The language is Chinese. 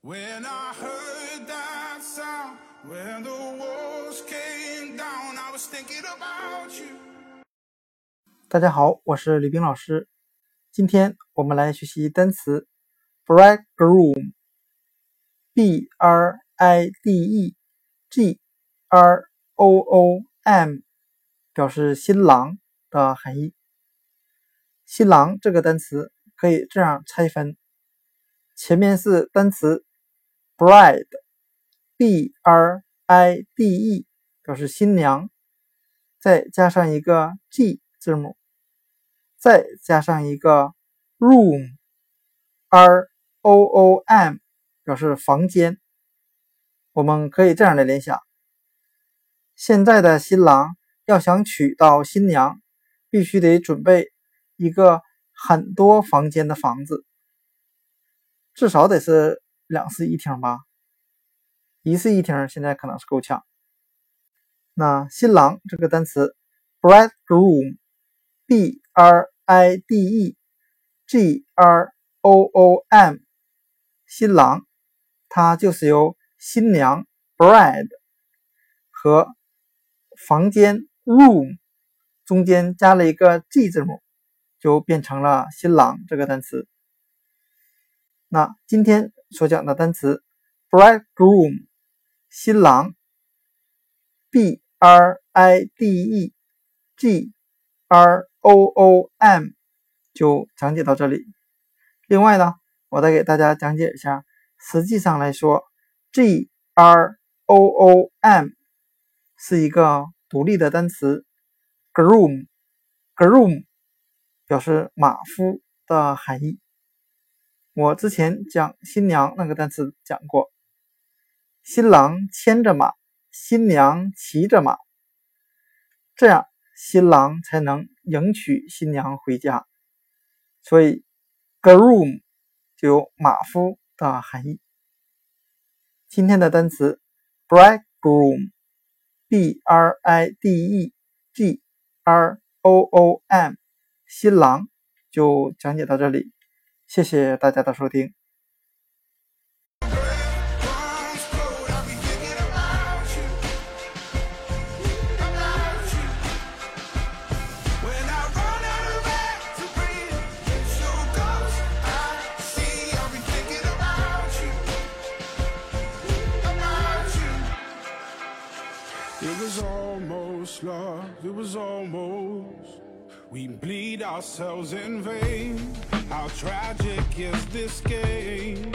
When I heard that sound, when the walls came down, I was thinking about you. 大家好，我是李冰老师。今天我们来学习单词 bridegroom，b r i d e g r o o m，表示新郎的含义。新郎这个单词可以这样拆分：前面是单词 bride，b r i d e，表示新娘，再加上一个 g 字母。再加上一个 room，r o o m 表示房间。我们可以这样来联想：现在的新郎要想娶到新娘，必须得准备一个很多房间的房子，至少得是两室一厅吧。一室一厅现在可能是够呛。那新郎这个单词 bridegroom，b r i d e g r o o m，新郎，它就是由新娘 bride 和房间 room 中间加了一个 g 字母，就变成了新郎这个单词。那今天所讲的单词 bridegroom，新郎，b r i d e g r O O M 就讲解到这里。另外呢，我再给大家讲解一下。实际上来说，G R O O M 是一个独立的单词，groom，groom 表示马夫的含义。我之前讲新娘那个单词讲过，新郎牵着马，新娘骑着马，这样。新郎才能迎娶新娘回家，所以 groom 就有马夫的含义。今天的单词 bridegroom，b r i d e g r o o m，新郎就讲解到这里，谢谢大家的收听。It was almost love, it was almost. We bleed ourselves in vain. How tragic is this game?